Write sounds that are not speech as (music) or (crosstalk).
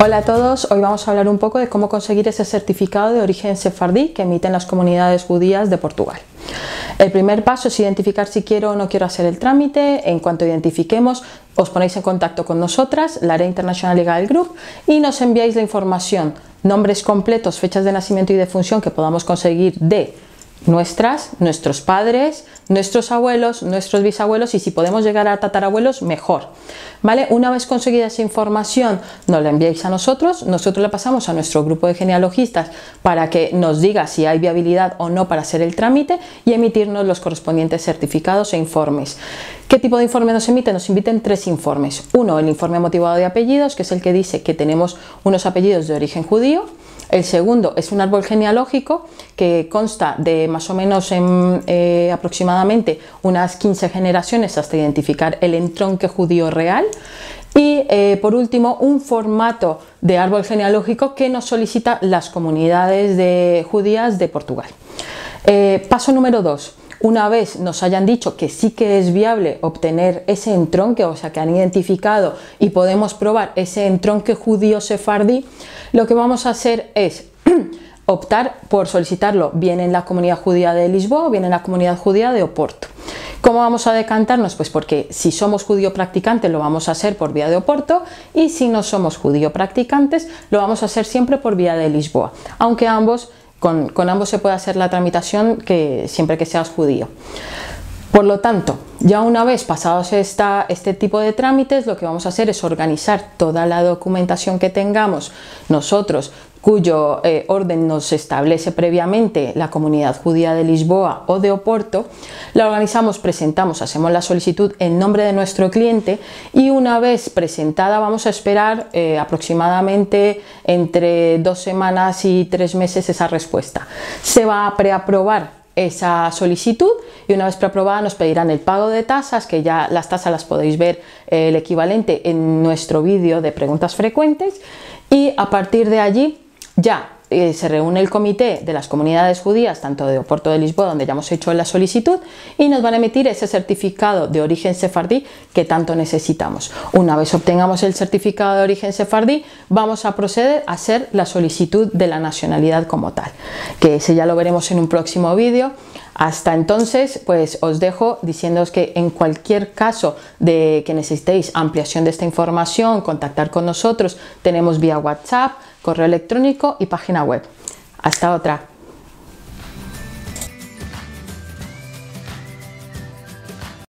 Hola a todos, hoy vamos a hablar un poco de cómo conseguir ese certificado de origen sefardí que emiten las comunidades judías de Portugal. El primer paso es identificar si quiero o no quiero hacer el trámite. En cuanto identifiquemos, os ponéis en contacto con nosotras, la Área International Legal Group, y nos enviáis la información, nombres completos, fechas de nacimiento y de función que podamos conseguir de nuestras, nuestros padres, nuestros abuelos, nuestros bisabuelos y si podemos llegar a tatarabuelos, mejor. ¿Vale? Una vez conseguida esa información, nos la enviáis a nosotros, nosotros la pasamos a nuestro grupo de genealogistas para que nos diga si hay viabilidad o no para hacer el trámite y emitirnos los correspondientes certificados e informes. ¿Qué tipo de informe nos emite? Nos emiten tres informes. Uno, el informe motivado de apellidos, que es el que dice que tenemos unos apellidos de origen judío. El segundo es un árbol genealógico que consta de más o menos en, eh, aproximadamente unas 15 generaciones hasta identificar el entronque judío real. Y eh, por último, un formato de árbol genealógico que nos solicita las comunidades de judías de Portugal. Eh, paso número 2 una vez nos hayan dicho que sí que es viable obtener ese entronque, o sea, que han identificado y podemos probar ese entronque judío sefardí, lo que vamos a hacer es (clears throat) optar por solicitarlo bien en la comunidad judía de Lisboa o bien en la comunidad judía de Oporto. ¿Cómo vamos a decantarnos? Pues porque si somos judío practicantes lo vamos a hacer por vía de Oporto y si no somos judío practicantes lo vamos a hacer siempre por vía de Lisboa, aunque ambos con, ambos se puede hacer la tramitación que, siempre que seas judío. Por lo tanto, ya una vez pasados esta, este tipo de trámites, lo que vamos a hacer es organizar toda la documentación que tengamos nosotros cuyo eh, orden nos establece previamente la comunidad judía de Lisboa o de Oporto, la organizamos, presentamos, hacemos la solicitud en nombre de nuestro cliente y una vez presentada vamos a esperar eh, aproximadamente entre dos semanas y tres meses esa respuesta. Se va a preaprobar esa solicitud y una vez preaprobada nos pedirán el pago de tasas, que ya las tasas las podéis ver eh, el equivalente en nuestro vídeo de preguntas frecuentes y a partir de allí ya eh, se reúne el comité de las comunidades judías, tanto de Oporto de Lisboa, donde ya hemos hecho la solicitud, y nos van a emitir ese certificado de origen sefardí que tanto necesitamos. Una vez obtengamos el certificado de origen sefardí, vamos a proceder a hacer la solicitud de la nacionalidad como tal, que ese ya lo veremos en un próximo vídeo. Hasta entonces, pues os dejo diciéndoos que en cualquier caso de que necesitéis ampliación de esta información, contactar con nosotros, tenemos vía WhatsApp, correo electrónico y página web. Hasta otra.